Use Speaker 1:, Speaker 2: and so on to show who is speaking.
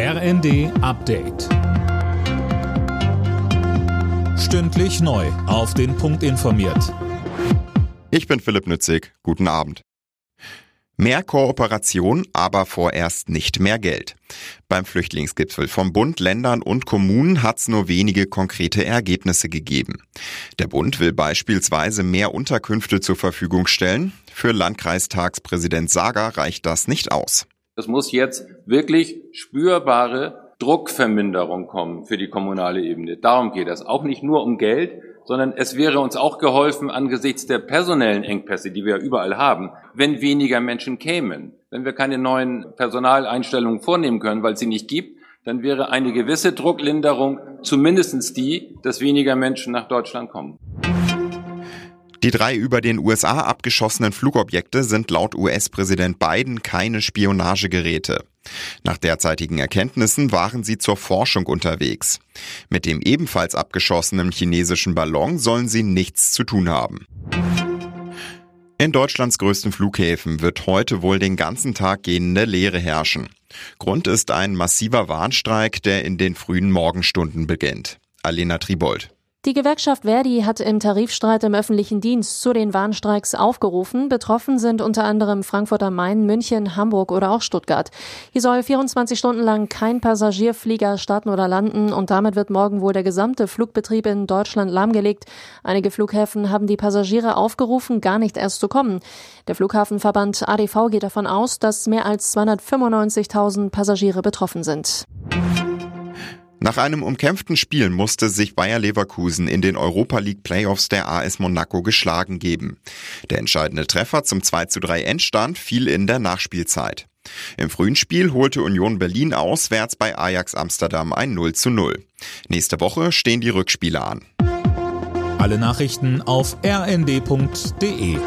Speaker 1: RND Update. Stündlich neu. Auf den Punkt informiert.
Speaker 2: Ich bin Philipp Nützig. Guten Abend. Mehr Kooperation, aber vorerst nicht mehr Geld. Beim Flüchtlingsgipfel vom Bund, Ländern und Kommunen hat es nur wenige konkrete Ergebnisse gegeben. Der Bund will beispielsweise mehr Unterkünfte zur Verfügung stellen. Für Landkreistagspräsident Sager reicht das nicht aus.
Speaker 3: Es muss jetzt wirklich spürbare Druckverminderung kommen für die kommunale Ebene. Darum geht es. Auch nicht nur um Geld, sondern es wäre uns auch geholfen angesichts der personellen Engpässe, die wir überall haben, wenn weniger Menschen kämen. Wenn wir keine neuen Personaleinstellungen vornehmen können, weil es sie nicht gibt, dann wäre eine gewisse Drucklinderung zumindestens die, dass weniger Menschen nach Deutschland kommen.
Speaker 2: Die drei über den USA abgeschossenen Flugobjekte sind laut US-Präsident Biden keine Spionagegeräte. Nach derzeitigen Erkenntnissen waren sie zur Forschung unterwegs. Mit dem ebenfalls abgeschossenen chinesischen Ballon sollen sie nichts zu tun haben. In Deutschlands größten Flughäfen wird heute wohl den ganzen Tag gehende Leere herrschen. Grund ist ein massiver Warnstreik, der in den frühen Morgenstunden beginnt. Alena Tribold.
Speaker 4: Die Gewerkschaft Verdi hat im Tarifstreit im öffentlichen Dienst zu den Warnstreiks aufgerufen. Betroffen sind unter anderem Frankfurt am Main, München, Hamburg oder auch Stuttgart. Hier soll 24 Stunden lang kein Passagierflieger starten oder landen und damit wird morgen wohl der gesamte Flugbetrieb in Deutschland lahmgelegt. Einige Flughäfen haben die Passagiere aufgerufen, gar nicht erst zu kommen. Der Flughafenverband ADV geht davon aus, dass mehr als 295.000 Passagiere betroffen sind.
Speaker 2: Nach einem umkämpften Spiel musste sich Bayer Leverkusen in den Europa League Playoffs der AS Monaco geschlagen geben. Der entscheidende Treffer zum 2 zu 3 Endstand fiel in der Nachspielzeit. Im frühen Spiel holte Union Berlin auswärts bei Ajax Amsterdam ein 0 zu 0. Nächste Woche stehen die Rückspiele an.
Speaker 1: Alle Nachrichten auf rnd.de